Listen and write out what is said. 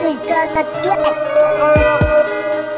Cause girls are good.